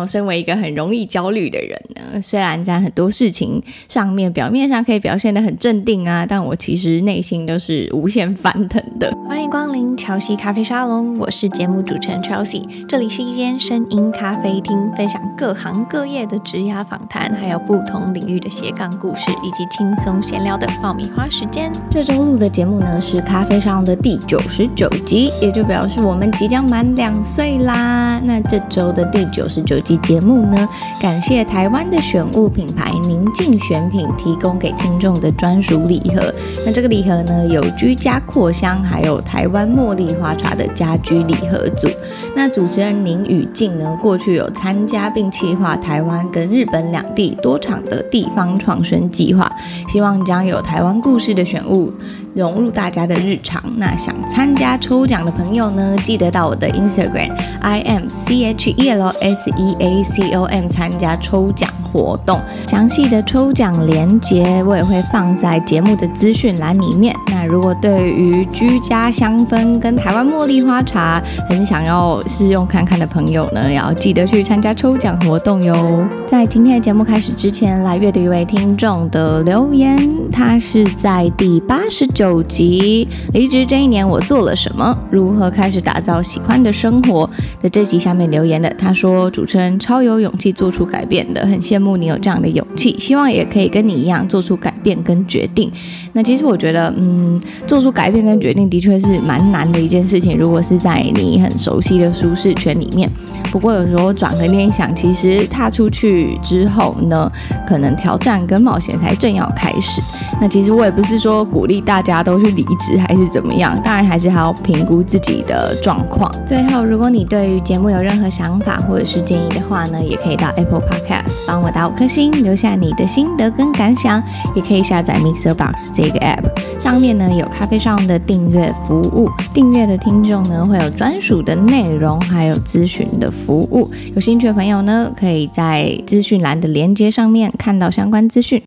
我身为一个很容易焦虑的人呢，虽然在很多事情上面表面上可以表现得很镇定啊，但我其实内心都是无限翻腾的。光临乔西咖啡沙龙，我是节目主持人 Chelsea，这里是一间声音咖啡厅，分享各行各业的职涯访谈，还有不同领域的斜杠故事，以及轻松闲聊的爆米花时间。这周录的节目呢是咖啡沙龙的第九十九集，也就表示我们即将满两岁啦。那这周的第九十九集节目呢，感谢台湾的选物品牌宁静选品提供给听众的专属礼盒。那这个礼盒呢，有居家扩香，还有台台湾茉莉花茶的家居礼盒组。那主持人宁宇静呢，过去有参加并企划台湾跟日本两地多场的地方创生计划，希望将有台湾故事的选物融入大家的日常。那想参加抽奖的朋友呢，记得到我的 Instagram I M C H E L S E A C O M 参加抽奖活动。详细的抽奖链接我也会放在节目的资讯栏里面。那如果对于居家香氛跟台湾茉莉花茶很想要试用看看的朋友呢，要记得去参加抽奖活动哟。在今天的节目开始之前，来阅读一位听众的留言。他是在第八十九九集离职这一年我做了什么？如何开始打造喜欢的生活？在这集下面留言的，他说主持人超有勇气做出改变的，很羡慕你有这样的勇气，希望也可以跟你一样做出改变跟决定。那其实我觉得，嗯，做出改变跟决定的确是蛮难的一件事情。如果是在你很熟悉的舒适圈里面，不过有时候转个念想，其实踏出去之后呢，可能挑战跟冒险才正要开始。那其实我也不是说鼓励大家都去离职还是怎么样，当然还是还要评估自己的状况。最后，如果你对于节目有任何想法或者是建议的话呢，也可以到 Apple Podcast 帮我打五颗星，留下你的心得跟感想。也可以下载 Mixer Box 这一个 App，上面呢有咖啡上的订阅服务，订阅的听众呢会有专属的内容，还有咨询的服务。有兴趣的朋友呢，可以在资讯栏的连接上面看到相关资讯。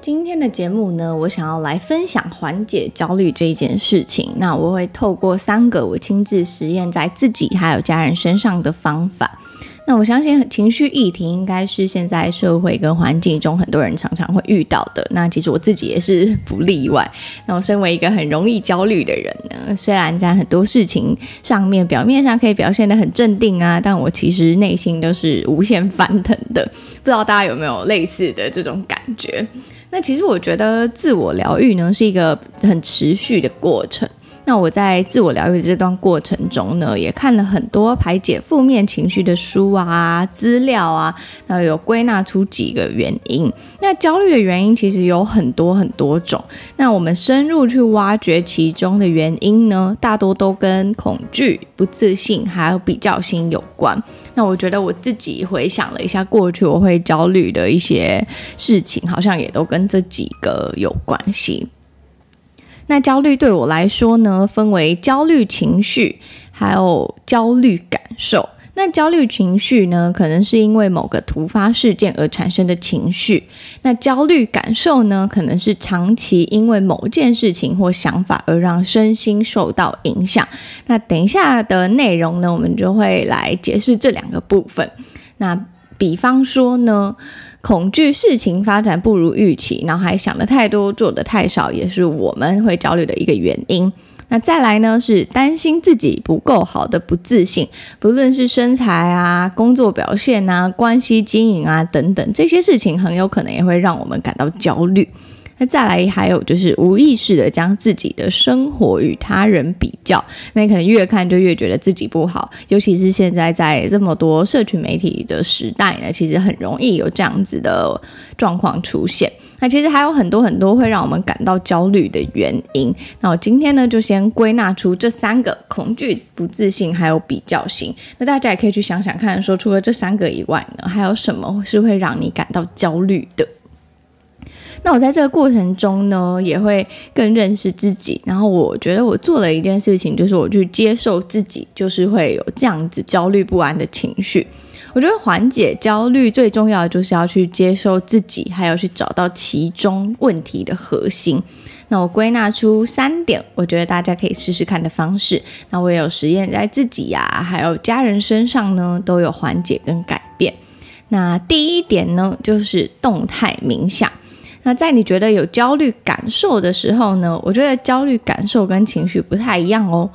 今天的节目呢，我想要来分享缓解焦虑这一件事情。那我会透过三个我亲自实验在自己还有家人身上的方法。那我相信情绪议题应该是现在社会跟环境中很多人常常会遇到的。那其实我自己也是不例外。那我身为一个很容易焦虑的人呢，虽然在很多事情上面表面上可以表现得很镇定啊，但我其实内心都是无限翻腾的。不知道大家有没有类似的这种感觉？那其实我觉得自我疗愈呢是一个很持续的过程。那我在自我疗愈这段过程中呢，也看了很多排解负面情绪的书啊、资料啊，那有归纳出几个原因。那焦虑的原因其实有很多很多种。那我们深入去挖掘其中的原因呢，大多都跟恐惧、不自信还有比较心有关。那我觉得我自己回想了一下过去我会焦虑的一些事情，好像也都跟这几个有关系。那焦虑对我来说呢，分为焦虑情绪，还有焦虑感受。那焦虑情绪呢，可能是因为某个突发事件而产生的情绪。那焦虑感受呢，可能是长期因为某件事情或想法而让身心受到影响。那等一下的内容呢，我们就会来解释这两个部分。那比方说呢，恐惧事情发展不如预期，然后还想得太多，做得太少，也是我们会焦虑的一个原因。那再来呢，是担心自己不够好的不自信，不论是身材啊、工作表现啊、关系经营啊等等，这些事情很有可能也会让我们感到焦虑。那再来还有就是无意识的将自己的生活与他人比较，那你可能越看就越觉得自己不好，尤其是现在在这么多社群媒体的时代呢，其实很容易有这样子的状况出现。那其实还有很多很多会让我们感到焦虑的原因。那我今天呢，就先归纳出这三个：恐惧、不自信，还有比较心。那大家也可以去想想看，说除了这三个以外呢，还有什么是会让你感到焦虑的？那我在这个过程中呢，也会更认识自己。然后我觉得我做了一件事情，就是我去接受自己，就是会有这样子焦虑不安的情绪。我觉得缓解焦虑最重要的就是要去接受自己，还要去找到其中问题的核心。那我归纳出三点，我觉得大家可以试试看的方式。那我也有实验在自己呀、还有家人身上呢，都有缓解跟改变。那第一点呢，就是动态冥想。那在你觉得有焦虑感受的时候呢，我觉得焦虑感受跟情绪不太一样哦。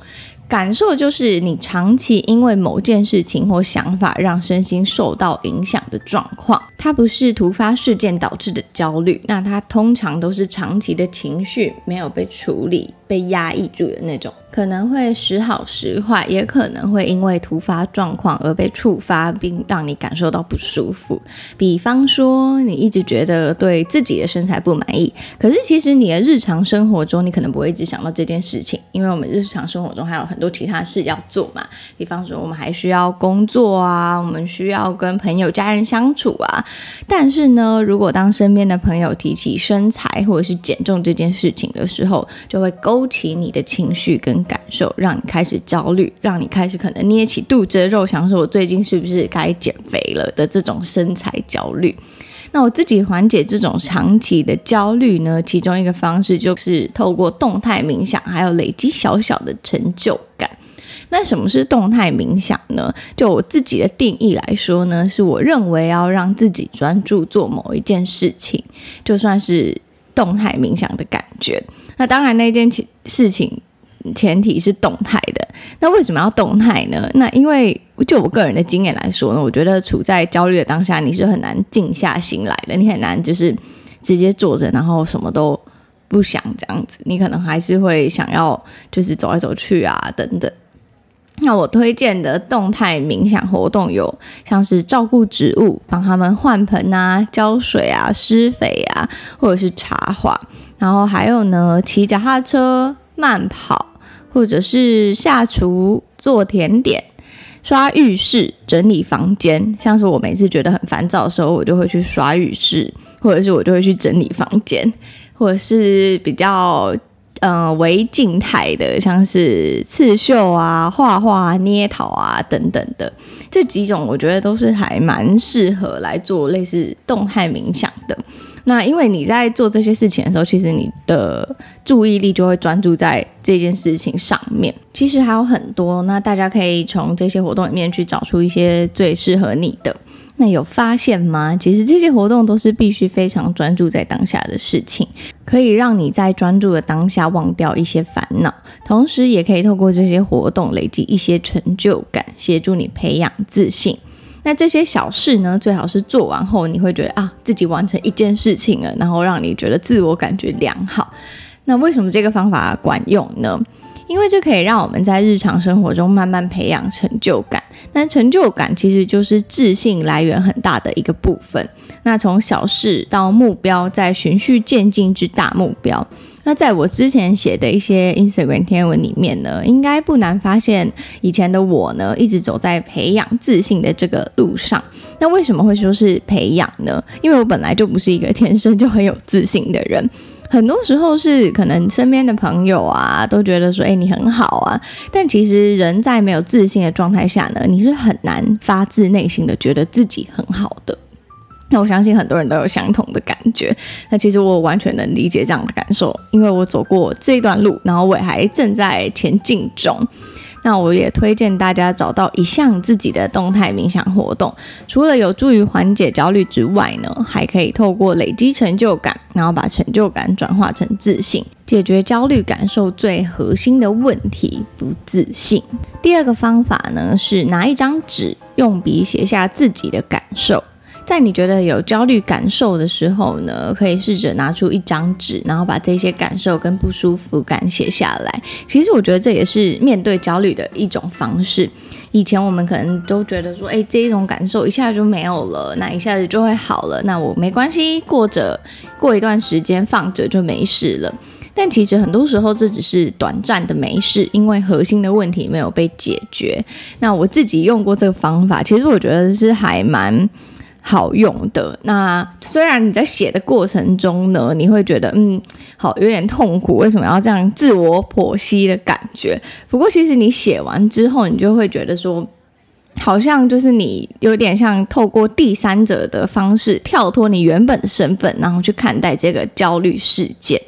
感受就是你长期因为某件事情或想法让身心受到影响的状况，它不是突发事件导致的焦虑，那它通常都是长期的情绪没有被处理、被压抑住的那种。可能会时好时坏，也可能会因为突发状况而被触发，并让你感受到不舒服。比方说，你一直觉得对自己的身材不满意，可是其实你的日常生活中，你可能不会一直想到这件事情，因为我们日常生活中还有很多其他事要做嘛。比方说，我们还需要工作啊，我们需要跟朋友、家人相处啊。但是呢，如果当身边的朋友提起身材或者是减重这件事情的时候，就会勾起你的情绪跟感受，让你开始焦虑，让你开始可能捏起肚子的肉，想说我最近是不是该减肥了的这种身材焦虑。那我自己缓解这种长期的焦虑呢，其中一个方式就是透过动态冥想，还有累积小小的成就感。那什么是动态冥想呢？就我自己的定义来说呢，是我认为要让自己专注做某一件事情，就算是动态冥想的感觉。那当然，那件事情。前提是动态的，那为什么要动态呢？那因为就我个人的经验来说呢，我觉得处在焦虑的当下，你是很难静下心来的，你很难就是直接坐着，然后什么都不想这样子，你可能还是会想要就是走来走去啊等等。那我推荐的动态冥想活动有像是照顾植物，帮他们换盆啊、浇水啊、施肥啊，或者是插花，然后还有呢，骑脚踏车、慢跑。或者是下厨做甜点、刷浴室、整理房间，像是我每次觉得很烦躁的时候，我就会去刷浴室，或者是我就会去整理房间，或者是比较呃为静态的，像是刺绣啊、画画、捏陶啊等等的这几种，我觉得都是还蛮适合来做类似动态冥想的。那因为你在做这些事情的时候，其实你的注意力就会专注在这件事情上面。其实还有很多，那大家可以从这些活动里面去找出一些最适合你的。那有发现吗？其实这些活动都是必须非常专注在当下的事情，可以让你在专注的当下忘掉一些烦恼，同时也可以透过这些活动累积一些成就感，协助你培养自信。那这些小事呢，最好是做完后你会觉得啊，自己完成一件事情了，然后让你觉得自我感觉良好。那为什么这个方法管用呢？因为这可以让我们在日常生活中慢慢培养成就感。那成就感其实就是自信来源很大的一个部分。那从小事到目标，再循序渐进至大目标。那在我之前写的一些 Instagram 天文里面呢，应该不难发现，以前的我呢，一直走在培养自信的这个路上。那为什么会说是培养呢？因为我本来就不是一个天生就很有自信的人，很多时候是可能身边的朋友啊，都觉得说，哎，你很好啊。但其实人在没有自信的状态下呢，你是很难发自内心的觉得自己很好的。那我相信很多人都有相同的感觉。那其实我完全能理解这样的感受，因为我走过这段路，然后我也还正在前进中。那我也推荐大家找到一项自己的动态冥想活动，除了有助于缓解焦虑之外呢，还可以透过累积成就感，然后把成就感转化成自信，解决焦虑感受最核心的问题——不自信。第二个方法呢，是拿一张纸，用笔写下自己的感受。在你觉得有焦虑感受的时候呢，可以试着拿出一张纸，然后把这些感受跟不舒服感写下来。其实我觉得这也是面对焦虑的一种方式。以前我们可能都觉得说，哎，这一种感受一下就没有了，那一下子就会好了，那我没关系，过着过一段时间放着就没事了。但其实很多时候这只是短暂的没事，因为核心的问题没有被解决。那我自己用过这个方法，其实我觉得是还蛮。好用的。那虽然你在写的过程中呢，你会觉得嗯，好有点痛苦，为什么要这样自我剖析的感觉？不过其实你写完之后，你就会觉得说，好像就是你有点像透过第三者的方式跳脱你原本的身份，然后去看待这个焦虑事件。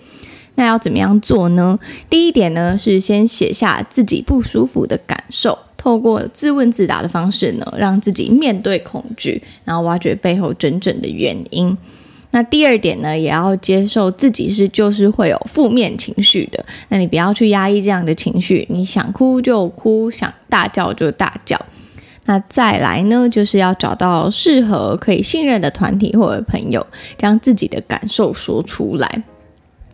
那要怎么样做呢？第一点呢，是先写下自己不舒服的感受，透过自问自答的方式呢，让自己面对恐惧，然后挖掘背后真正的原因。那第二点呢，也要接受自己是就是会有负面情绪的。那你不要去压抑这样的情绪，你想哭就哭，想大叫就大叫。那再来呢，就是要找到适合可以信任的团体或者朋友，将自己的感受说出来。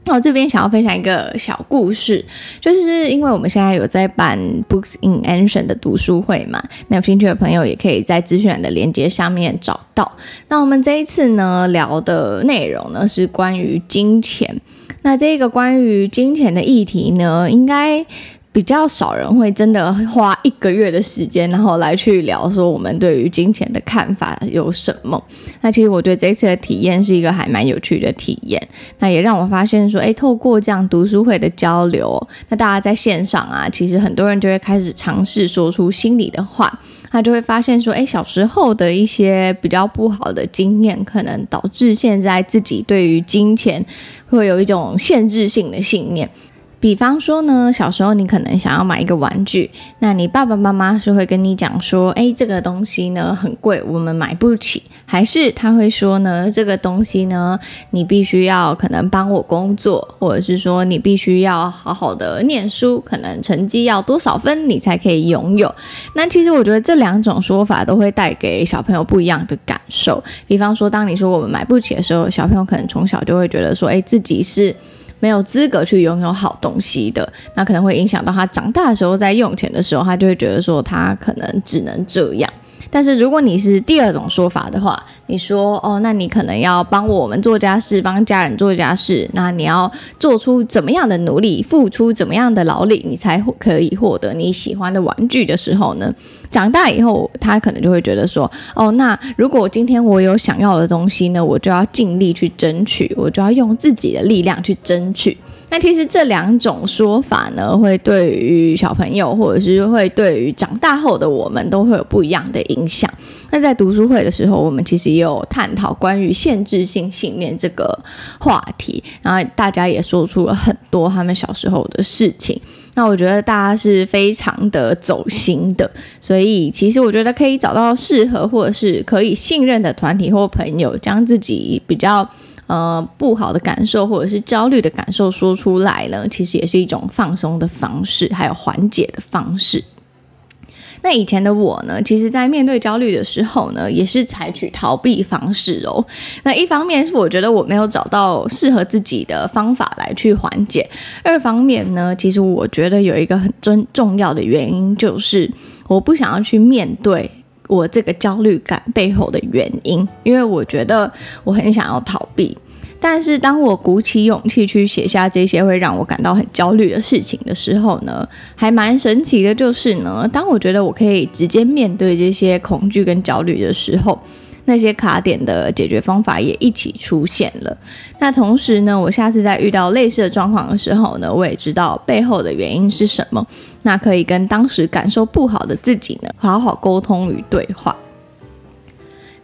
那我这边想要分享一个小故事，就是因为我们现在有在办 Books in Action 的读书会嘛，那有兴趣的朋友也可以在资讯的链接上面找到。那我们这一次呢，聊的内容呢是关于金钱。那这个关于金钱的议题呢，应该。比较少人会真的花一个月的时间，然后来去聊说我们对于金钱的看法有什么。那其实我觉得这次的体验是一个还蛮有趣的体验。那也让我发现说，诶，透过这样读书会的交流，那大家在线上啊，其实很多人就会开始尝试说出心里的话。他就会发现说，诶，小时候的一些比较不好的经验，可能导致现在自己对于金钱会有一种限制性的信念。比方说呢，小时候你可能想要买一个玩具，那你爸爸妈妈是会跟你讲说，诶，这个东西呢很贵，我们买不起，还是他会说呢，这个东西呢，你必须要可能帮我工作，或者是说你必须要好好的念书，可能成绩要多少分你才可以拥有。那其实我觉得这两种说法都会带给小朋友不一样的感受。比方说，当你说我们买不起的时候，小朋友可能从小就会觉得说，诶，自己是。没有资格去拥有好东西的，那可能会影响到他长大的时候，在用钱的时候，他就会觉得说他可能只能这样。但是如果你是第二种说法的话，你说哦，那你可能要帮我们做家事，帮家人做家事，那你要做出怎么样的努力，付出怎么样的劳力，你才可以获得你喜欢的玩具的时候呢？长大以后，他可能就会觉得说，哦，那如果今天我有想要的东西呢，我就要尽力去争取，我就要用自己的力量去争取。那其实这两种说法呢，会对于小朋友，或者是会对于长大后的我们，都会有不一样的影响。那在读书会的时候，我们其实也有探讨关于限制性信念这个话题，然后大家也说出了很多他们小时候的事情。那我觉得大家是非常的走心的，所以其实我觉得可以找到适合或者是可以信任的团体或朋友，将自己比较。呃，不好的感受或者是焦虑的感受说出来呢，其实也是一种放松的方式，还有缓解的方式。那以前的我呢，其实在面对焦虑的时候呢，也是采取逃避方式哦。那一方面是我觉得我没有找到适合自己的方法来去缓解，二方面呢，其实我觉得有一个很重重要的原因，就是我不想要去面对。我这个焦虑感背后的原因，因为我觉得我很想要逃避，但是当我鼓起勇气去写下这些会让我感到很焦虑的事情的时候呢，还蛮神奇的，就是呢，当我觉得我可以直接面对这些恐惧跟焦虑的时候。那些卡点的解决方法也一起出现了。那同时呢，我下次再遇到类似的状况的时候呢，我也知道背后的原因是什么。那可以跟当时感受不好的自己呢，好好沟通与对话。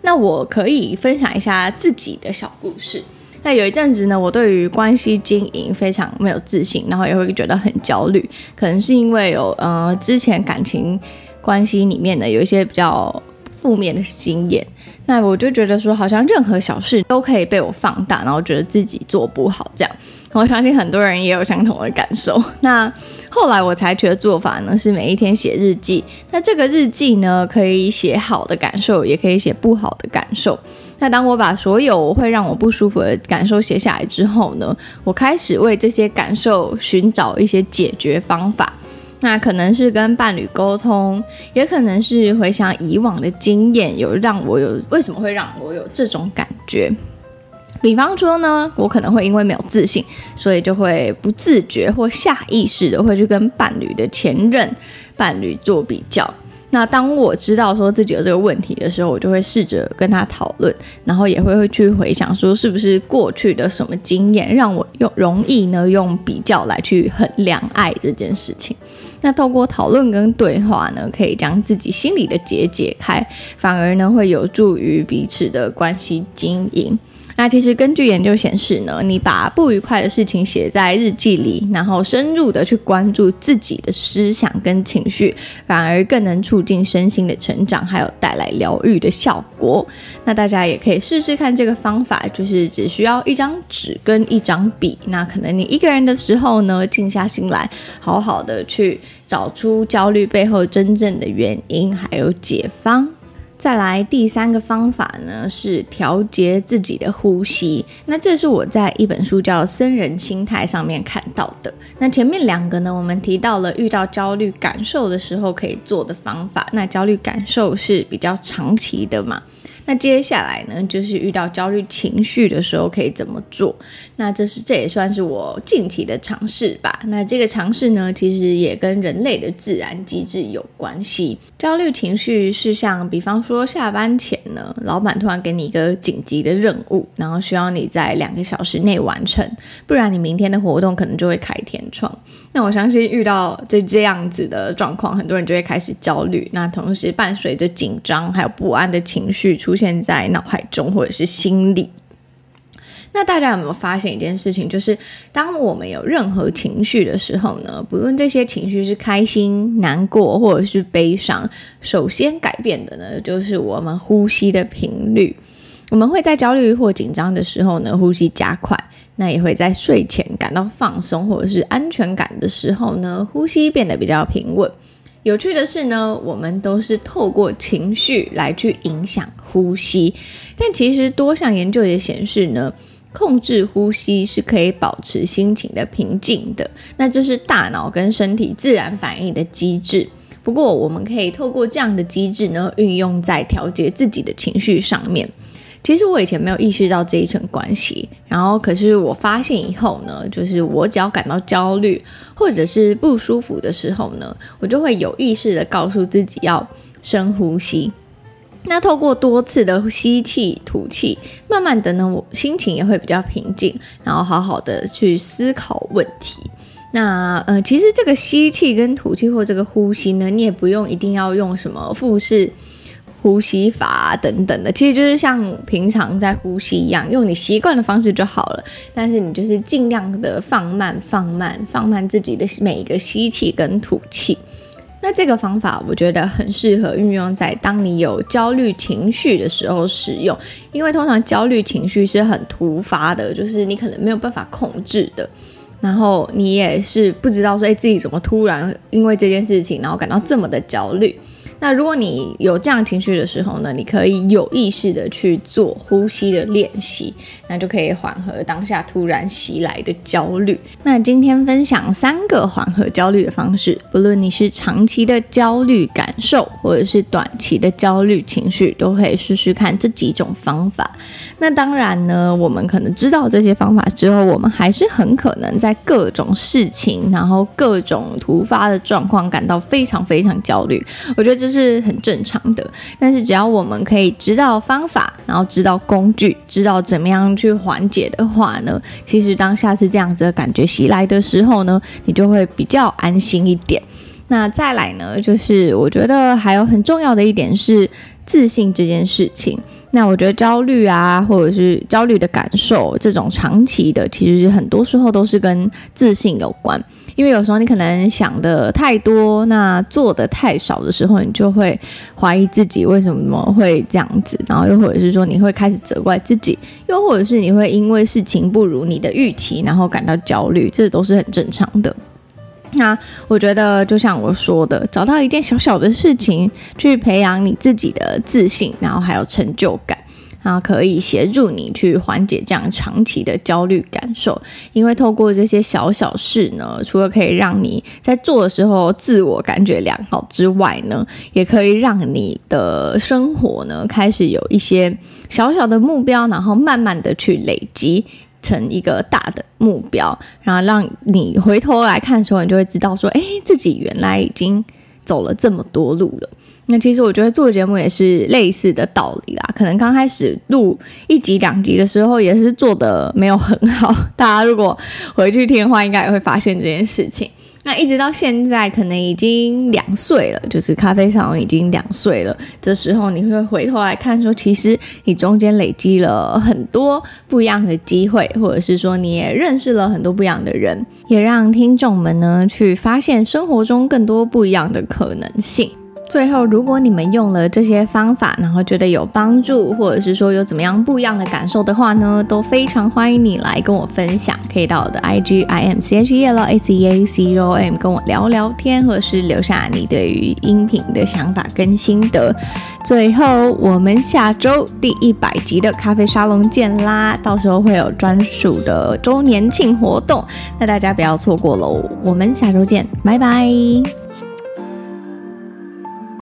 那我可以分享一下自己的小故事。那有一阵子呢，我对于关系经营非常没有自信，然后也会觉得很焦虑，可能是因为有呃之前感情关系里面呢有一些比较负面的经验。那我就觉得说，好像任何小事都可以被我放大，然后觉得自己做不好这样。我相信很多人也有相同的感受。那后来我采取的做法呢，是每一天写日记。那这个日记呢，可以写好的感受，也可以写不好的感受。那当我把所有会让我不舒服的感受写下来之后呢，我开始为这些感受寻找一些解决方法。那可能是跟伴侣沟通，也可能是回想以往的经验，有让我有为什么会让我有这种感觉。比方说呢，我可能会因为没有自信，所以就会不自觉或下意识的会去跟伴侣的前任伴侣做比较。那当我知道说自己有这个问题的时候，我就会试着跟他讨论，然后也会会去回想说是不是过去的什么经验让我用容易呢用比较来去衡量爱这件事情。那透过讨论跟对话呢，可以将自己心里的结解开，反而呢会有助于彼此的关系经营。那其实根据研究显示呢，你把不愉快的事情写在日记里，然后深入的去关注自己的思想跟情绪，反而更能促进身心的成长，还有带来疗愈的效果。那大家也可以试试看这个方法，就是只需要一张纸跟一张笔。那可能你一个人的时候呢，静下心来，好好的去找出焦虑背后真正的原因，还有解方。再来第三个方法呢，是调节自己的呼吸。那这是我在一本书叫《僧人心态》上面看到的。那前面两个呢，我们提到了遇到焦虑感受的时候可以做的方法。那焦虑感受是比较长期的嘛？那接下来呢，就是遇到焦虑情绪的时候可以怎么做？那这是这也算是我近期的尝试吧。那这个尝试呢，其实也跟人类的自然机制有关系。焦虑情绪是像，比方说下班前呢，老板突然给你一个紧急的任务，然后需要你在两个小时内完成，不然你明天的活动可能就会开天窗。那我相信遇到这这样子的状况，很多人就会开始焦虑。那同时伴随着紧张还有不安的情绪出现在脑海中或者是心里。那大家有没有发现一件事情？就是当我们有任何情绪的时候呢，不论这些情绪是开心、难过或者是悲伤，首先改变的呢，就是我们呼吸的频率。我们会在焦虑或紧张的时候呢，呼吸加快。那也会在睡前感到放松或者是安全感的时候呢，呼吸变得比较平稳。有趣的是呢，我们都是透过情绪来去影响呼吸，但其实多项研究也显示呢，控制呼吸是可以保持心情的平静的。那这是大脑跟身体自然反应的机制。不过，我们可以透过这样的机制呢，运用在调节自己的情绪上面。其实我以前没有意识到这一层关系，然后可是我发现以后呢，就是我只要感到焦虑或者是不舒服的时候呢，我就会有意识的告诉自己要深呼吸。那透过多次的吸气吐气，慢慢的呢，我心情也会比较平静，然后好好的去思考问题。那呃，其实这个吸气跟吐气或这个呼吸呢，你也不用一定要用什么腹式。呼吸法，等等的，其实就是像平常在呼吸一样，用你习惯的方式就好了。但是你就是尽量的放慢、放慢、放慢自己的每一个吸气跟吐气。那这个方法我觉得很适合运用在当你有焦虑情绪的时候使用，因为通常焦虑情绪是很突发的，就是你可能没有办法控制的，然后你也是不知道说，哎，自己怎么突然因为这件事情，然后感到这么的焦虑。那如果你有这样情绪的时候呢，你可以有意识的去做呼吸的练习，那就可以缓和当下突然袭来的焦虑。那今天分享三个缓和焦虑的方式，不论你是长期的焦虑感受，或者是短期的焦虑情绪，都可以试试看这几种方法。那当然呢，我们可能知道这些方法之后，我们还是很可能在各种事情，然后各种突发的状况感到非常非常焦虑。我觉得这是很正常的。但是只要我们可以知道方法，然后知道工具，知道怎么样去缓解的话呢，其实当下次这样子的感觉袭来的时候呢，你就会比较安心一点。那再来呢，就是我觉得还有很重要的一点是自信这件事情。那我觉得焦虑啊，或者是焦虑的感受，这种长期的，其实很多时候都是跟自信有关。因为有时候你可能想的太多，那做的太少的时候，你就会怀疑自己为什么会这样子，然后又或者是说你会开始责怪自己，又或者是你会因为事情不如你的预期，然后感到焦虑，这都是很正常的。那我觉得，就像我说的，找到一件小小的事情去培养你自己的自信，然后还有成就感，然后可以协助你去缓解这样长期的焦虑感受。因为透过这些小小事呢，除了可以让你在做的时候自我感觉良好之外呢，也可以让你的生活呢开始有一些小小的目标，然后慢慢的去累积。成一个大的目标，然后让你回头来看的时候，你就会知道说，哎，自己原来已经走了这么多路了。那其实我觉得做节目也是类似的道理啦。可能刚开始录一集两集的时候，也是做的没有很好。大家如果回去听的话，应该也会发现这件事情。那一直到现在，可能已经两岁了，就是咖啡沙龙已经两岁了。这时候你会回头来看，说其实你中间累积了很多不一样的机会，或者是说你也认识了很多不一样的人，也让听众们呢去发现生活中更多不一样的可能性。最后，如果你们用了这些方法，然后觉得有帮助，或者是说有怎么样不一样的感受的话呢，都非常欢迎你来跟我分享。可以到我的 IG I M C H E L A C A C O M 跟我聊聊天，或者是留下你对于音频的想法跟心得。最后，我们下周第一百集的咖啡沙龙见啦！到时候会有专属的周年庆活动，那大家不要错过喽。我们下周见，拜拜。